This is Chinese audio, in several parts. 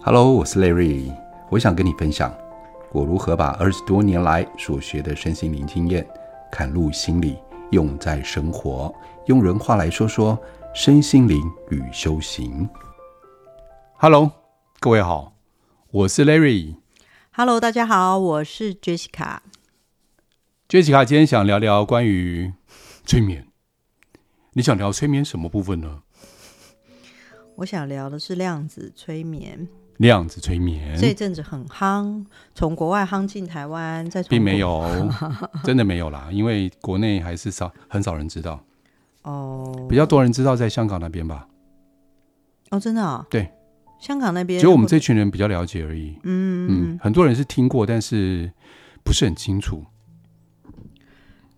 Hello，我是 Larry，我想跟你分享我如何把二十多年来所学的身心灵经验嵌入心里，用在生活，用人话来说说身心灵与修行。Hello，各位好，我是 Larry。Hello，大家好，我是 Jessica。Jessica 今天想聊聊关于催眠，你想聊催眠什么部分呢？我想聊的是量子催眠。量子催眠这一阵子很夯，从国外夯进台湾，再从并没有，真的没有啦，因为国内还是少很少人知道。哦，比较多人知道在香港那边吧？哦，真的啊？对，香港那边，只有我们这群人比较了解而已。嗯嗯，很多人是听过，但是不是很清楚。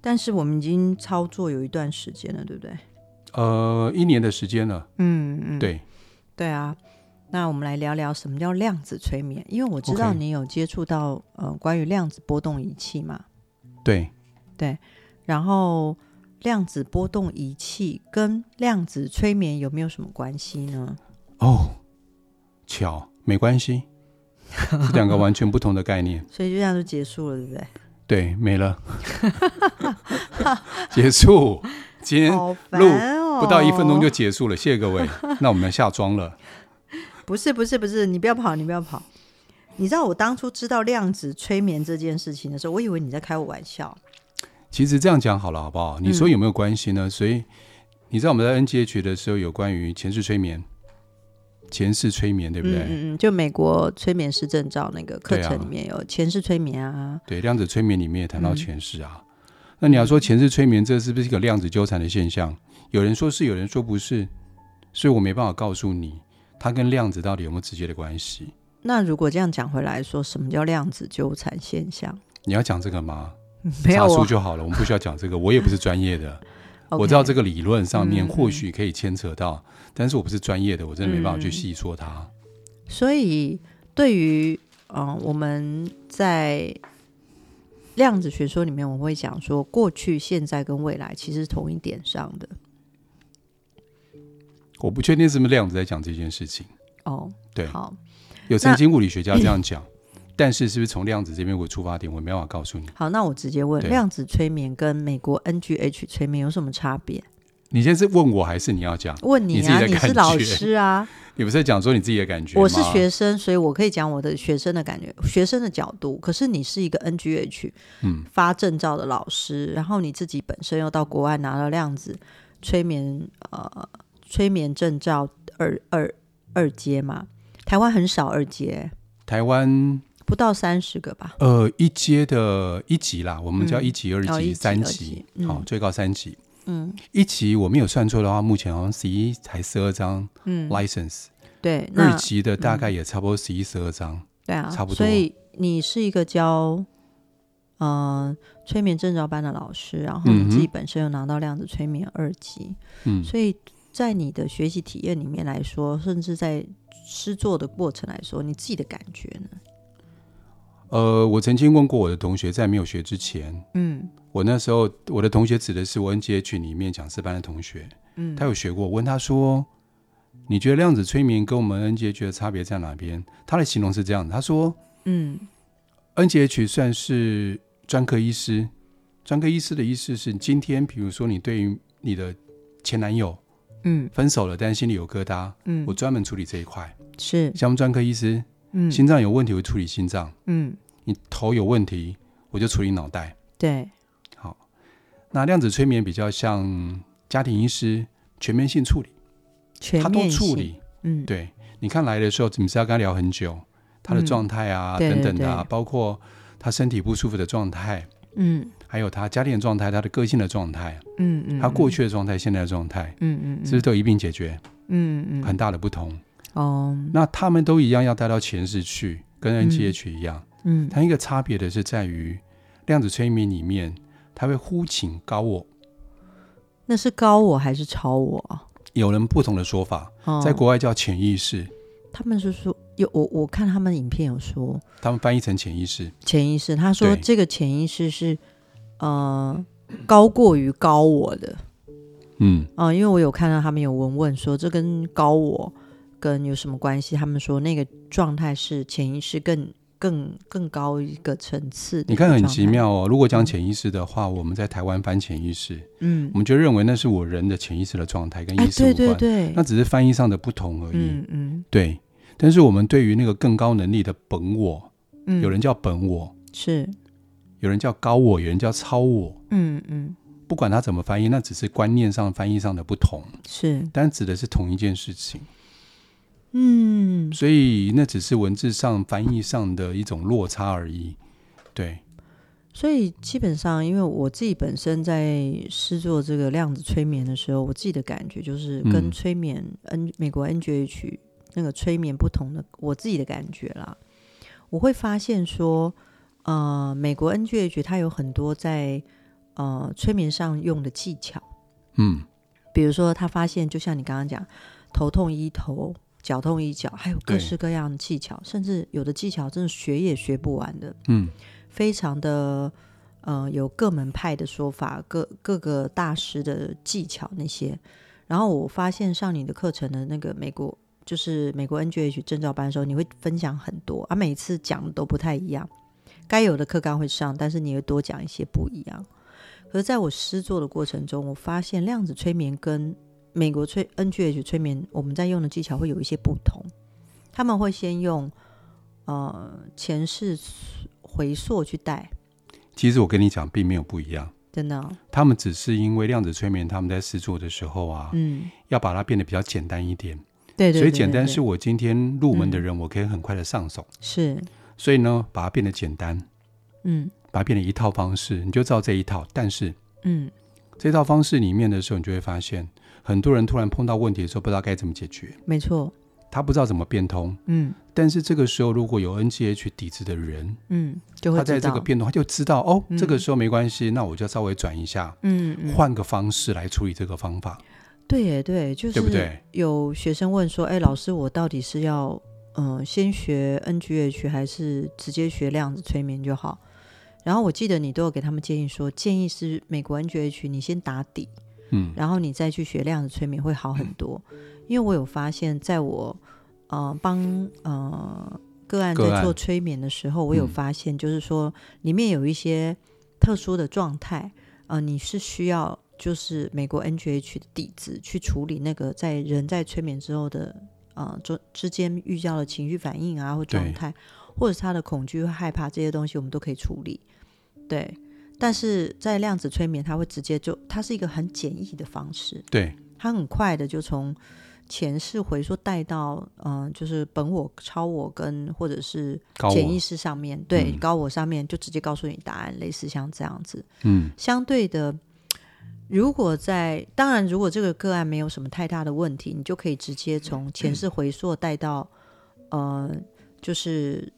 但是我们已经操作有一段时间了，对不对？呃，一年的时间了。嗯嗯，对，对啊。那我们来聊聊什么叫量子催眠，因为我知道你有接触到.呃关于量子波动仪器嘛。对对，然后量子波动仪器跟量子催眠有没有什么关系呢？哦，巧，没关系，是两个完全不同的概念。所以就这样就结束了，对不对？对，没了，结束。今天录不到一分钟就结束了，谢谢各位。那我们要下妆了。不是不是不是，你不要跑，你不要跑。你知道我当初知道量子催眠这件事情的时候，我以为你在开我玩笑。其实这样讲好了，好不好？你说有没有关系呢？嗯、所以你知道我们在 NGH 的时候有关于前世催眠、前世催眠，对不对？嗯嗯，就美国催眠师证照那个课程里面有前世催眠啊。对，量子催眠里面也谈到前世啊。嗯、那你要说前世催眠，这是不是一个量子纠缠的现象？有人说是，有人说不是，所以我没办法告诉你。它跟量子到底有没有直接的关系？那如果这样讲回来说，什么叫量子纠缠现象？你要讲这个吗？没有，查书就好了，我们不需要讲这个。我也不是专业的 我知道这个理论上面或许可以牵扯到，嗯、但是我不是专业的，我真的没办法去细说它。嗯、所以，对于嗯、呃，我们在量子学说里面，我会讲说，过去、现在跟未来其实是同一点上的。我不确定是不是量子在讲这件事情哦，对，好，有曾经物理学家这样讲，但是是不是从量子这边为出发点，我没办法告诉你。好，那我直接问，量子催眠跟美国 NGH 催眠有什么差别？你现在是问我还是你要讲？问你啊，你，你是老师啊，你不是讲说你自己的感觉？我是学生，所以我可以讲我的学生的感觉，学生的角度。可是你是一个 NGH 嗯发证照的老师，嗯、然后你自己本身又到国外拿了量子催眠呃。催眠证照二二二阶嘛，台湾很少二阶，台湾不到三十个吧。呃，一阶的一级啦，我们叫一级、二级、嗯、三级，好、嗯，最高三级。嗯，一级我没有算错的话，目前好像十一才十二张，嗯，license。对，二级的大概也差不多十一十二张。对啊，差不多。所以你是一个教呃催眠证照班的老师，然后你自己本身又拿到量子催眠二级，嗯，所以。在你的学习体验里面来说，甚至在诗作的过程来说，你自己的感觉呢？呃，我曾经问过我的同学，在没有学之前，嗯，我那时候我的同学指的是我 NGH 里面讲师班的同学，嗯，他有学过。我问他说：“你觉得量子催眠跟我们 NGH 的差别在哪边？”他的形容是这样的，他说：“嗯，NGH 算是专科医师，专科医师的意思是，今天比如说你对于你的前男友。”嗯，分手了，但是心里有疙瘩。嗯，我专门处理这一块，是像我们专科医师。嗯，心脏有问题会处理心脏。嗯，你头有问题，我就处理脑袋。对，好。那量子催眠比较像家庭医师，全面性处理，全面性他都处理。嗯，对。你看来的时候，你是要跟他聊很久，他的状态啊，嗯、等等的、包括他身体不舒服的状态。嗯。还有他家庭的状态，他的个性的状态，嗯嗯，他过去的状态，现在的状态，嗯嗯，是不是都一并解决？嗯嗯，很大的不同哦。那他们都一样要带到前世去，跟 NGH 一样，嗯，它一个差别的是在于量子催眠里面，他会呼请高我，那是高我还是超我？有人不同的说法，在国外叫潜意识，他们是说有我我看他们影片有说，他们翻译成潜意识，潜意识，他说这个潜意识是。呃，高过于高我的，嗯啊、呃，因为我有看到他们有问问说，这跟高我跟有什么关系？他们说那个状态是潜意识更更更高一个层次。你看很奇妙哦。如果讲潜意识的话，嗯、我们在台湾翻潜意识，嗯，我们就认为那是我人的潜意识的状态，跟意识无关。哎、对对对，那只是翻译上的不同而已。嗯嗯，对。但是我们对于那个更高能力的本我，嗯，有人叫本我，是，有人叫高我，有人叫超我。嗯嗯。不管他怎么翻译，那只是观念上翻译上的不同，是，但指的是同一件事情。嗯，所以那只是文字上翻译上的一种落差而已。对，所以基本上，因为我自己本身在试做这个量子催眠的时候，我自己的感觉就是跟催眠 N、嗯、美国 NGH 那个催眠不同的，我自己的感觉啦，我会发现说，呃，美国 NGH 它有很多在。呃，催眠上用的技巧，嗯，比如说他发现，就像你刚刚讲，头痛医头，脚痛医脚，还有各式各样的技巧，甚至有的技巧真的学也学不完的，嗯，非常的呃，有各门派的说法，各各个大师的技巧那些。然后我发现上你的课程的那个美国，就是美国 NGH 证照班的时候，你会分享很多，啊，每次讲的都不太一样，该有的课纲会上，但是你会多讲一些不一样。可是在我施作的过程中，我发现量子催眠跟美国催 NGH 催眠，我们在用的技巧会有一些不同。他们会先用呃前世回溯去带。其实我跟你讲，并没有不一样，真的哦。他们只是因为量子催眠，他们在试做的时候啊，嗯，要把它变得比较简单一点。对对，对，对，对，所以简单是我今天入门的人，我可以很快的上手。是。所以呢，把它变得简单。嗯。把它变成一套方式，你就照这一套。但是，嗯，这套方式里面的时候，你就会发现，很多人突然碰到问题的时候，不知道该怎么解决。没错，他不知道怎么变通。嗯，但是这个时候，如果有 NGH 底子的人，嗯，就会他在这个变动，他就知道哦，嗯，这个时候没关系，那我就稍微转一下，嗯，嗯，换个方式来处理这个方法。对耶，对，就是对不对？有学生问说：“哎，老师，我到底是要嗯、呃、先学 NGH 还是直接学量子催眠就好？”然后我记得你都有给他们建议说，建议是美国 NGH 你先打底，嗯，然后你再去学量子催眠会好很多。因为我有发现，在我呃帮呃个案在做催眠的时候，我有发现，就是说里面有一些特殊的状态，呃，你是需要就是美国 NGH 的底子去处理那个在人在催眠之后的呃之之间遇到的情绪反应啊或状态。或者是他的恐惧和害怕这些东西，我们都可以处理。对，但是在量子催眠，它会直接就，它是一个很简易的方式。对，它很快的就从前世回溯带到，嗯、呃，就是本我、超我跟或者是潜意识上面，对、嗯，高我上面就直接告诉你答案，类似像这样子。嗯，相对的，如果在当然，如果这个个案没有什么太大的问题，你就可以直接从前世回溯带到，呃，就是。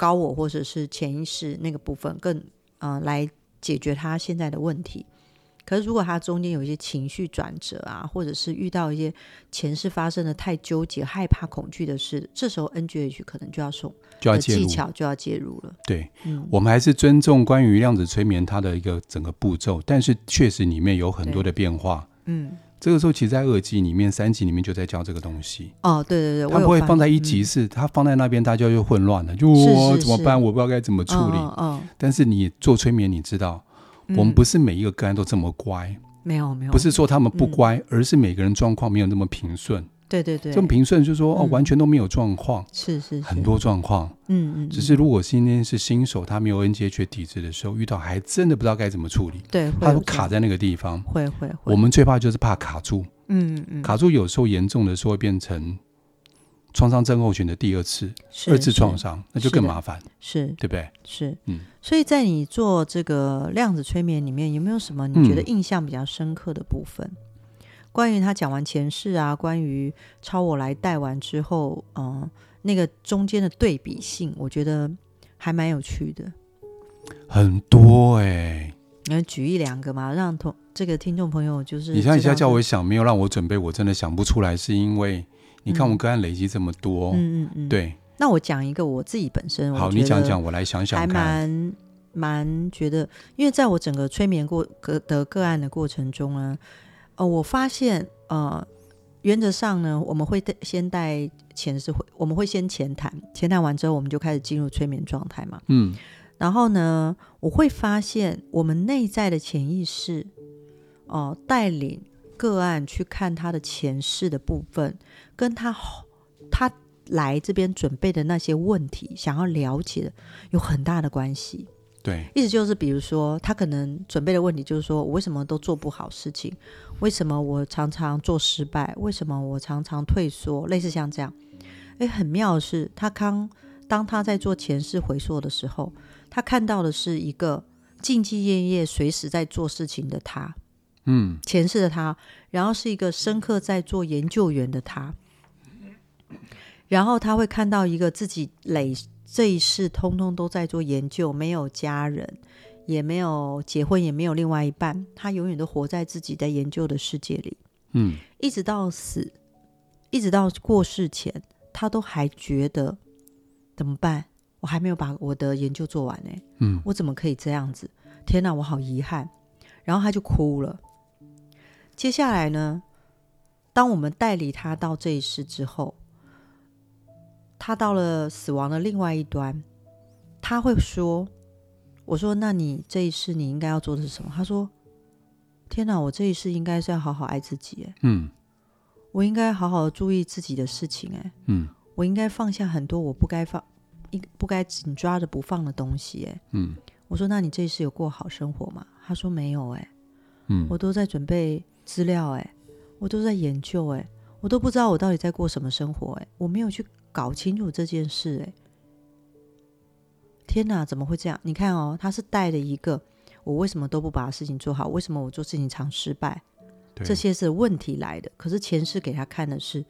高我或者是潜意识那个部分更，更呃来解决他现在的问题。可是如果他中间有一些情绪转折啊，或者是遇到一些前世发生的太纠结、害怕、恐惧的事，这时候 NGH 可能就要送，就要介入，技巧就要介入了。对，嗯，我们还是尊重关于量子催眠它的一个整个步骤，但是确实里面有很多的变化。嗯。这个时候，其实，在二季里面、三级里面就在教这个东西。哦，对对对，他不会放在一集是，他、嗯、放在那边，大家就混乱了，就我怎么办？我不知道该怎么处理。嗯，嗯，但是你做催眠，你知道，嗯、我们不是每一个个案都这么乖。没有没有，不是说他们不乖，嗯、而是每个人状况没有那么平顺。对对对，这么平顺就是说、嗯、哦，完全都没有状况，是是，是。很多状况，嗯嗯，只是如果今天是新手，他没有 NGH 体质的时候，遇到还真的不知道该怎么处理，对，他都卡在那个地方，会会会，我们最怕就是怕卡住，嗯嗯，卡住有时候严重的时候会变成创伤症候群的第二次、二次创伤，那就更麻烦，是，对不对？是，嗯，所以在你做这个量子催眠里面，有没有什么你觉得印象比较深刻的部分？嗯关于他讲完前世啊，关于超我来带完之后，嗯、呃，那个中间的对比性，我觉得还蛮有趣的。很多哎、欸，来举一两个嘛，让同这个听众朋友就是。你像一下叫我想，没有让我准备，我真的想不出来，是因为你看我们个案累积这么多，嗯嗯嗯，对。那我讲一个我自己本身，好，你讲讲，我来想想看。还蛮蛮觉得，因为在我整个催眠过个的个案的过程中呢。呃，我发现，呃，原则上呢，我们会先带前世会，我们会先前谈，前谈完之后，我们就开始进入催眠状态嘛。嗯，然后呢，我会发现我们内在的潜意识，哦、呃，带领个案去看他的前世的部分，跟他他来这边准备的那些问题，想要了解的有很大的关系。对，意思就是，比如说，他可能准备的问题就是说，我为什么都做不好事情？为什么我常常做失败？为什么我常常退缩？类似像这样，诶，很妙的是，他刚当他在做前世回溯的时候，他看到的是一个兢兢业业、随时在做事情的他，嗯，前世的他，然后是一个深刻在做研究员的他，然后他会看到一个自己累。这一世通通都在做研究，没有家人，也没有结婚，也没有另外一半，他永远都活在自己在研究的世界里。嗯，一直到死，一直到过世前，他都还觉得怎么办？我还没有把我的研究做完呢。嗯，我怎么可以这样子？天哪，我好遗憾。然后他就哭了。接下来呢，当我们带理他到这一世之后。他到了死亡的另外一端，他会说：“我说，那你这一世你应该要做的是什么？”他说：“天哪，我这一世应该是要好好爱自己，哎，嗯，我应该好好注意自己的事情，哎，嗯，我应该放下很多我不该放、应不该紧抓着不放的东西，哎，嗯。”我说：“那你这一世有过好生活吗？”他说：“没有，哎，嗯，我都在准备资料，哎，我都在研究，哎，我都不知道我到底在过什么生活，哎，我没有去。”搞清楚这件事，哎，天哪，怎么会这样？你看哦，他是带了一个我为什么都不把事情做好，为什么我做事情常失败，这些是问题来的。可是前世给他看的是，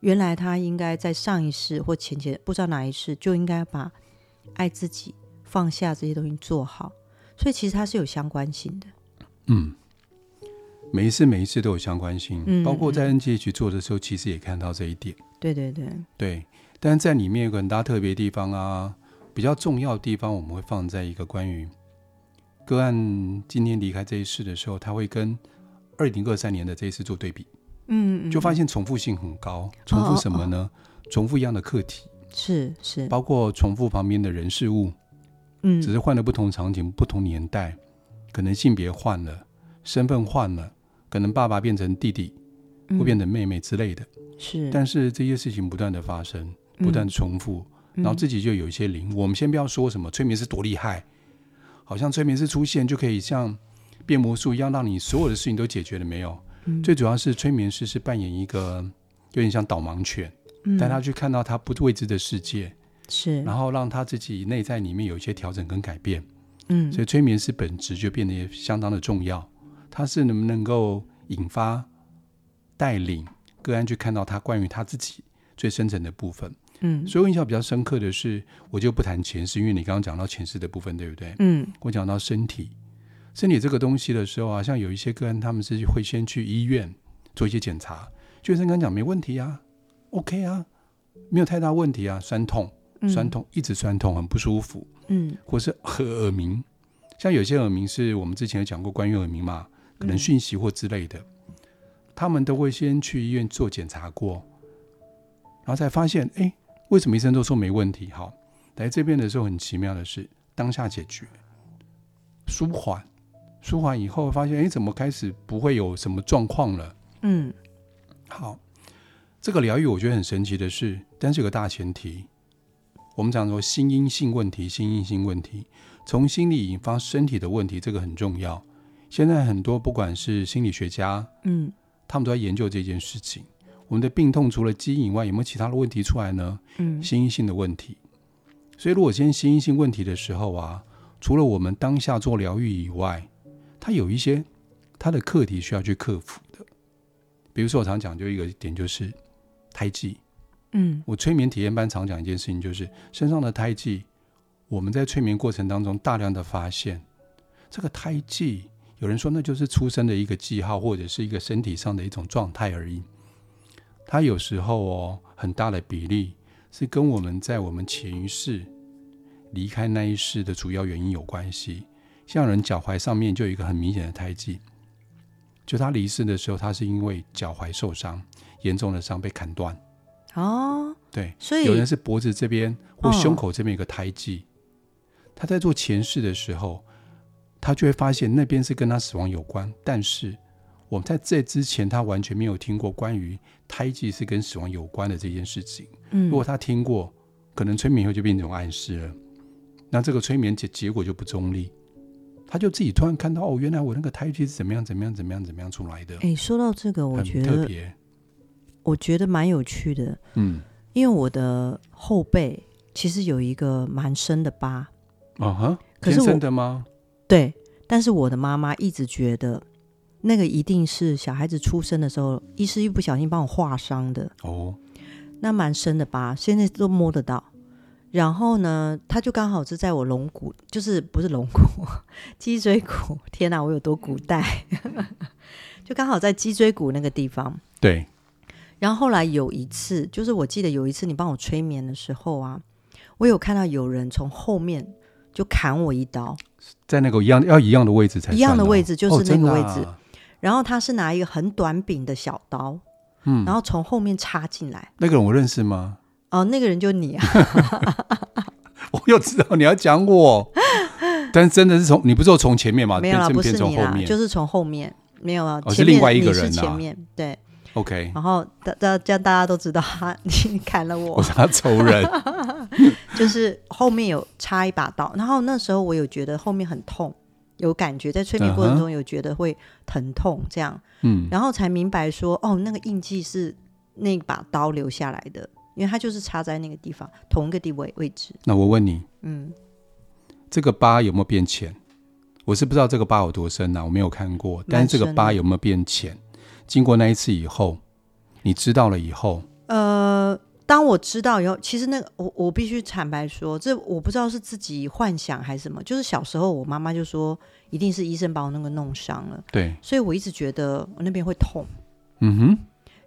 原来他应该在上一世或前前不知道哪一世就应该把爱自己、放下这些东西做好。所以其实它是有相关性的。嗯，每一次每一次都有相关性，嗯，包括在 NGH 做的时候，其实也看到这一点。对对对。对，但是在里面有个很大特别地方啊，比较重要的地方，我们会放在一个关于个案今天离开这一世的时候，他会跟二零二三年的这一次做对比，嗯，就发现重复性很高，重复什么呢？哦哦哦。重复一样的课题，是是，包括重复旁边的人事物，嗯，只是换了不同场景、不同年代，可能性别换了，身份换了，可能爸爸变成弟弟，会变成妹妹之类的。嗯是，但是这些事情不断的发生，不断重复，嗯，然后自己就有一些灵。我们先不要说什么催眠师多厉害，好像催眠师出现就可以像变魔术一样，让你所有的事情都解决了没有？嗯，最主要是催眠师是扮演一个有点像导盲犬，带他去看到他不未知的世界，是，然后让他自己内在里面有一些调整跟改变。嗯，所以催眠师本质就变得也相当的重要。他是能不能够引发带领？个案去看到他关于他自己最深层的部分，嗯，所以我印象比较深刻的是，我就不谈前世，因为你刚刚讲到前世的部分，对不对？嗯，我讲到身体，身体这个东西的时候啊，像有一些个案，他们是会先去医院做一些检查，医生刚讲没问题啊，OK 啊，没有太大问题啊，酸痛，酸痛，一直酸痛，很不舒服，嗯，或是和耳鸣，像有些耳鸣是我们之前有讲过关于耳鸣嘛，可能讯息或之类的。他们都会先去医院做检查过，然后才发现，哎，为什么医生都说没问题？好，来这边的时候很奇妙的是，当下解决，舒缓，舒缓以后发现，哎，怎么开始不会有什么状况了？嗯，好，这个疗愈我觉得很神奇的是，但是有个大前提，我们讲说心因性问题，心因性问题，从心理引发身体的问题，这个很重要。现在很多不管是心理学家，嗯。他们都在研究这件事情。我们的病痛除了基因以外，有没有其他的问题出来呢？嗯，心因性的问题。所以，如果今天心因性问题的时候啊，除了我们当下做疗愈以外，它有一些它的课题需要去克服的。比如说，我常讲就一个点，就是胎记。嗯，我催眠体验班常讲一件事情，就是身上的胎记，我们在催眠过程当中大量的发现这个胎记。有人说，那就是出生的一个记号，或者是一个身体上的一种状态而已。它有时候哦，很大的比例是跟我们在我们前一世离开那一世的主要原因有关系。像人脚踝上面就有一个很明显的胎记，就他离世的时候，他是因为脚踝受伤，严重的伤被砍断。哦，对，所以有人是脖子这边或胸口这边有个胎记，哦、他在做前世的时候，他就会发现那边是跟他死亡有关。但是我们在这之前，他完全没有听过关于胎记是跟死亡有关的这件事情。嗯，如果他听过，可能催眠以后就变成暗示了。那这个催眠结结果就不中立。他就自己突然看到哦，原来我那个胎记是怎么样怎么样怎么样怎么样出来的。哎，说到这个，我觉得特别，我觉得蛮有趣的。嗯，因为我的后背其实有一个蛮深的疤。啊哈，天生的吗？对，但是我的妈妈一直觉得那个一定是小孩子出生的时候，医师一不小心帮我划伤的。哦，那蛮深的疤，现在都摸得到。然后呢，他就刚好是在我龙骨，就是不是龙骨，脊椎骨。天哪，我有多古代？就刚好在脊椎骨那个地方。对。然后后来有一次，就是我记得有一次你帮我催眠的时候啊，我有看到有人从后面就砍我一刀，在那个一样要一样的位置才、哦、一样的位置，就是那个位置。哦啊、然后他是拿一个很短柄的小刀，嗯，然后从后面插进来。那个人我认识吗？哦，那个人就你啊！我又知道你要讲我，但真的是从你不是说从前面吗？没有啦，不是你啦，就是从后面没有啊。是另外一个人前面对，OK。然后大大这样大家都知道他你砍了我，我是他仇人。就是后面有插一把刀，然后那时候我有觉得后面很痛，有感觉在催眠过程中有觉得会疼痛这样，嗯，然后才明白说哦，那个印记是那把刀留下来的。因为它就是插在那个地方，同一个地位位置。那我问你，嗯，这个疤有没有变浅？我是不知道这个疤有多深呐、啊，我没有看过。但是这个疤有没有变浅？经过那一次以后，你知道了以后，呃，当我知道以后，其实那个我我必须坦白说，这我不知道是自己幻想还是什么。就是小时候，我妈妈就说，一定是医生把我那个弄伤了。对，所以我一直觉得我那边会痛。嗯哼，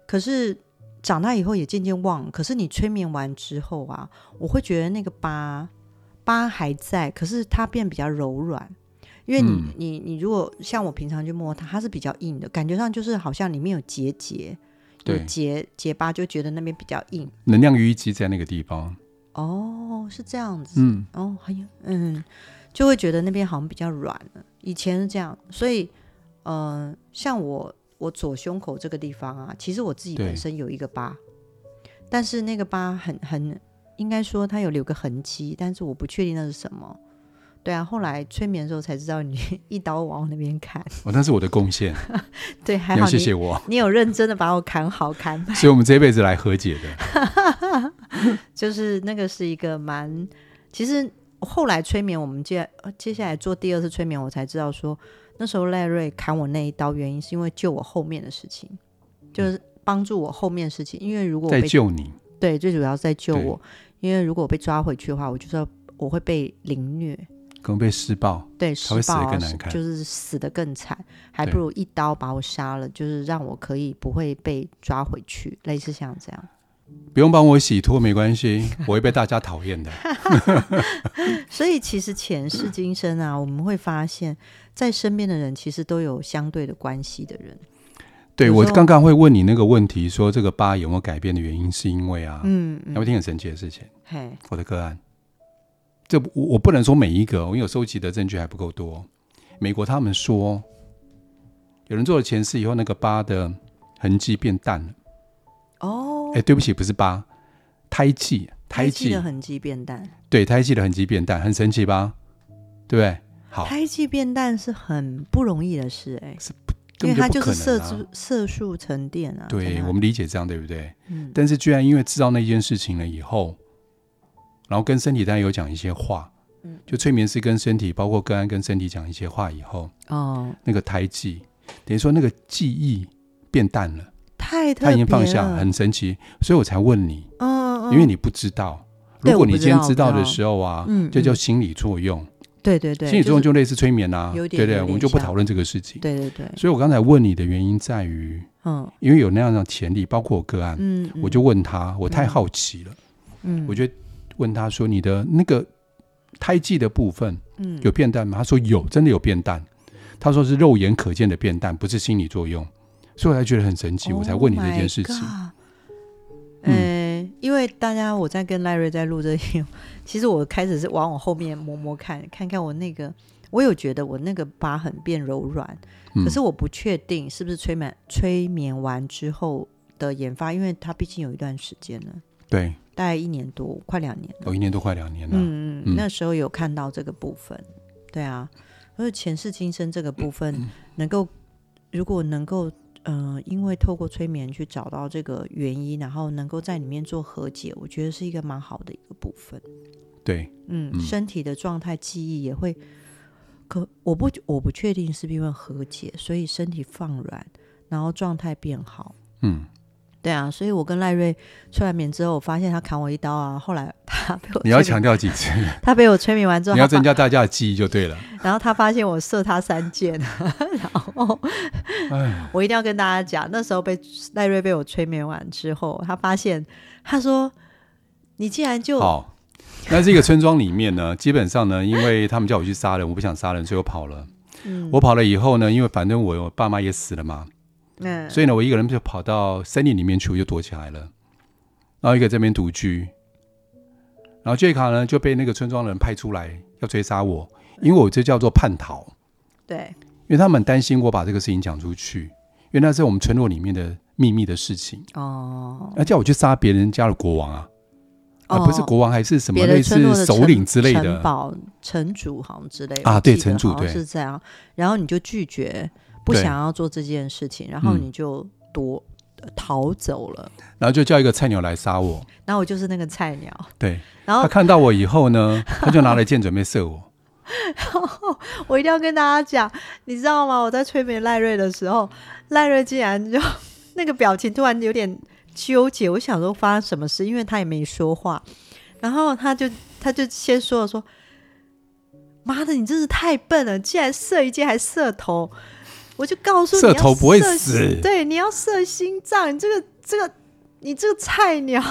可是。长大以后也渐渐忘，可是你催眠完之后啊，我会觉得那个疤疤还在，可是它变比较柔软。因为你、嗯、你你如果像我平常去摸它，它是比较硬的，感觉上就是好像里面有结节，有结结疤，就觉得那边比较硬。能量淤积在那个地方。哦，是这样子。嗯，哦，还有嗯，就会觉得那边好像比较软了。以前是这样，所以嗯、呃，像我。我左胸口这个地方啊，其实我自己本身有一个疤，但是那个疤很很，应该说它有留个痕迹，但是我不确定那是什么。对啊，后来催眠的时候才知道，你 一刀往我那边砍，哦，那是我的贡献。对，还好，谢谢我，你有认真的把我砍好砍满，所以我们这一辈子来和解的。就是那个是一个蛮，其实后来催眠，我们接接下来做第二次催眠，我才知道说。那时候赖瑞砍我那一刀，原因是因为救我后面的事情，就是帮助我后面的事情。因为如果在救你，对，最主要是在救我。因为如果我被抓回去的话，我就知道我会被凌虐，可能被施暴，对，他会死得更难看，就是死得更惨，还不如一刀把我杀了，就是让我可以不会被抓回去，类似像这样。不用帮我洗脱，没关系，我会被大家讨厌的。所以其实前世今生啊，我们会发现，在身边的人其实都有相对的关系的人。对，我刚刚会问你那个问题，说这个疤有没有改变的原因，是因为啊，嗯，要听很神奇的事情。嘿，我的个案，这我我不能说每一个，我有收集的证据还不够多。美国他们说，有人做了前世以后，那个疤的痕迹变淡了。哎、欸，对不起，不是疤，胎记，胎记的痕迹变淡。对，胎记的痕迹变淡，很神奇吧？对不对？好，胎记变淡是很不容易的事，哎，是不，因为它就是色素色素沉淀啊。对，我们理解这样，对不对？嗯。但是居然因为知道那件事情了以后，然后跟身体当然有讲一些话，嗯，就催眠师跟身体，包括个案跟身体讲一些话以后，哦，那个胎记等于说那个记忆变淡了。他已经放下，很神奇，所以我才问你。嗯哦，因为你不知道，如果你今天知道的时候啊，嗯，就叫心理作用。对对对，心理作用就类似催眠啊，对对，我们就不讨论这个事情。对对对，所以我刚才问你的原因在于，嗯，因为有那样的潜力，包括我个案，嗯，我就问他，我太好奇了，嗯，我就问他说，你的那个胎记的部分，嗯，有变淡吗？他说有，真的有变淡。他说是肉眼可见的变淡，不是心理作用，所以我才觉得很神奇，我才问你这件事情。嗯、欸，因为大家我在跟赖瑞在录这些，其实我开始是往我后面摸摸看，看看我那个，我有觉得我那个疤痕变柔软，嗯、可是我不确定是不是催眠催眠完之后的研发，因为它毕竟有一段时间了。对。大概一年多，快两年了。有、哦、一年多，快两年了。嗯嗯，那时候有看到这个部分，对啊，所以前世今生这个部分能够，如果能够，嗯、呃，因为透过催眠去找到这个原因，然后能够在里面做和解，我觉得是一个蛮好的一个部分。对，嗯，嗯身体的状态、记忆也会，可我不我不确定是不是因为和解，所以身体放软，然后状态变好。嗯。对啊，所以我跟赖瑞催完眠之后，我发现他砍我一刀啊。后来他被我，你要强调几次？他被我催眠完之后，你要增加大家的记忆就对了。然后他发现我射他三箭，然后我一定要跟大家讲，那时候被赖瑞被我催眠完之后，他发现他说：“你竟然就好。”那这个村庄里面呢，基本上呢，因为他们叫我去杀人，我不想杀人，所以我跑了。嗯，我跑了以后呢，因为反正我我爸妈也死了嘛。嗯，所以呢，我一个人就跑到森林里面去，我就躲起来了。然后一个这边独居，然后杰卡呢就被那个村庄的人派出来要追杀我，因为我这叫做叛逃。对，因为他们担心我把这个事情讲出去，因为那是我们村落里面的秘密的事情。哦，那叫我去杀别人家的国王啊？哦、啊，不是国王，还是什么类似首领之类的城堡城主，好像之类的啊？对，城主对是这样。然后你就拒绝。不想要做这件事情，然后你就躲、嗯、逃走了，然后就叫一个菜鸟来杀我，然后我就是那个菜鸟。对，然后他看到我以后呢，他就拿了剑准备射我。然后我一定要跟大家讲，你知道吗？我在催眠赖瑞的时候，赖瑞竟然就那个表情突然有点纠结。我想说发生什么事，因为他也没说话，然后他就他就先说了说：“妈的，你真是太笨了，竟然射一箭还射头。”我就告诉你，射头不会死，对，你要射心脏，你这个这个你这个菜鸟。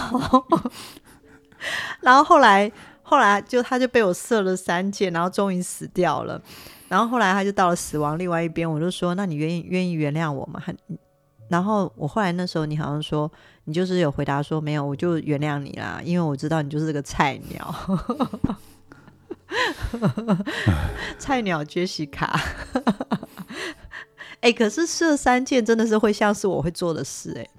然后后来后来就他就被我射了三箭，然后终于死掉了。然后后来他就到了死亡另外一边，我就说：“那你愿意愿意原谅我吗？”很，然后我后来那时候你好像说你就是有回答说没有，我就原谅你啦，因为我知道你就是个菜鸟。菜鸟杰西卡。哎、欸，可是射三箭真的是会像是我会做的事哎、欸，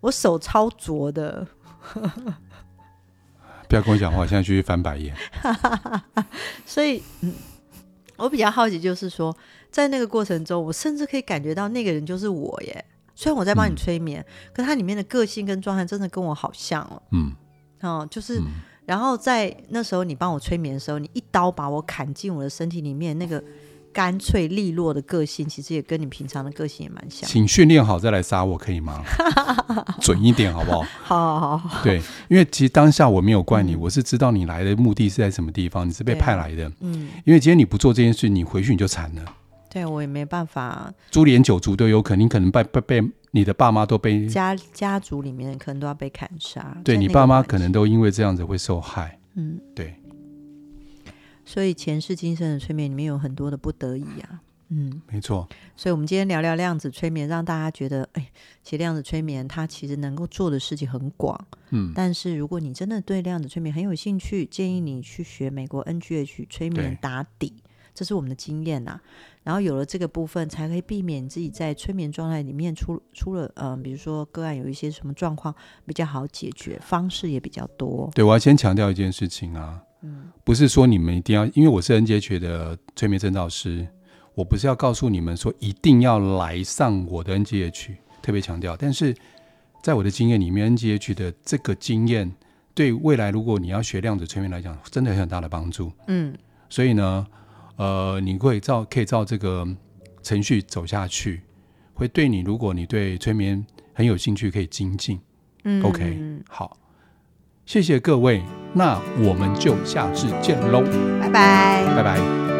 我手超拙的。不要跟我讲话，现在去翻白眼。所以，嗯，我比较好奇，就是说，在那个过程中，我甚至可以感觉到那个人就是我耶。虽然我在帮你催眠，嗯、可他里面的个性跟状态真的跟我好像哦。嗯。哦，就是，嗯、然后在那时候你帮我催眠的时候，你一刀把我砍进我的身体里面，那个。干脆利落的个性，其实也跟你平常的个性也蛮像。请训练好再来杀我，可以吗？准一点，好不好？好好好。对，因为其实当下我没有怪你，嗯、我是知道你来的目的是在什么地方，你是被派来的。嗯。因为今天你不做这件事，你回去你就惨了。对，我也没办法。株连九族都有可能，你可能被被被你的爸妈都被家家族里面可能都要被砍杀。对，你爸妈可能都因为这样子会受害。嗯，对。所以前世今生的催眠里面有很多的不得已啊，嗯，没错。所以，我们今天聊聊量子催眠，让大家觉得，哎，其实量子催眠它其实能够做的事情很广，嗯。但是，如果你真的对量子催眠很有兴趣，建议你去学美国 NGH 催眠打底，这是我们的经验呐。然后有了这个部分，才可以避免自己在催眠状态里面出出了，嗯、呃，比如说个案有一些什么状况比较好解决，方式也比较多。对，我要先强调一件事情啊。嗯，不是说你们一定要，因为我是 NGH 的催眠证照师，我不是要告诉你们说一定要来上我的 NGH，特别强调。但是在我的经验里面，NGH 的这个经验对未来如果你要学量子催眠来讲，真的有很大的帮助。嗯，所以呢，呃，你会照可以照这个程序走下去，会对你，如果你对催眠很有兴趣，可以精进。嗯，OK，好。谢谢各位，那我们就下次见喽，拜拜，拜拜。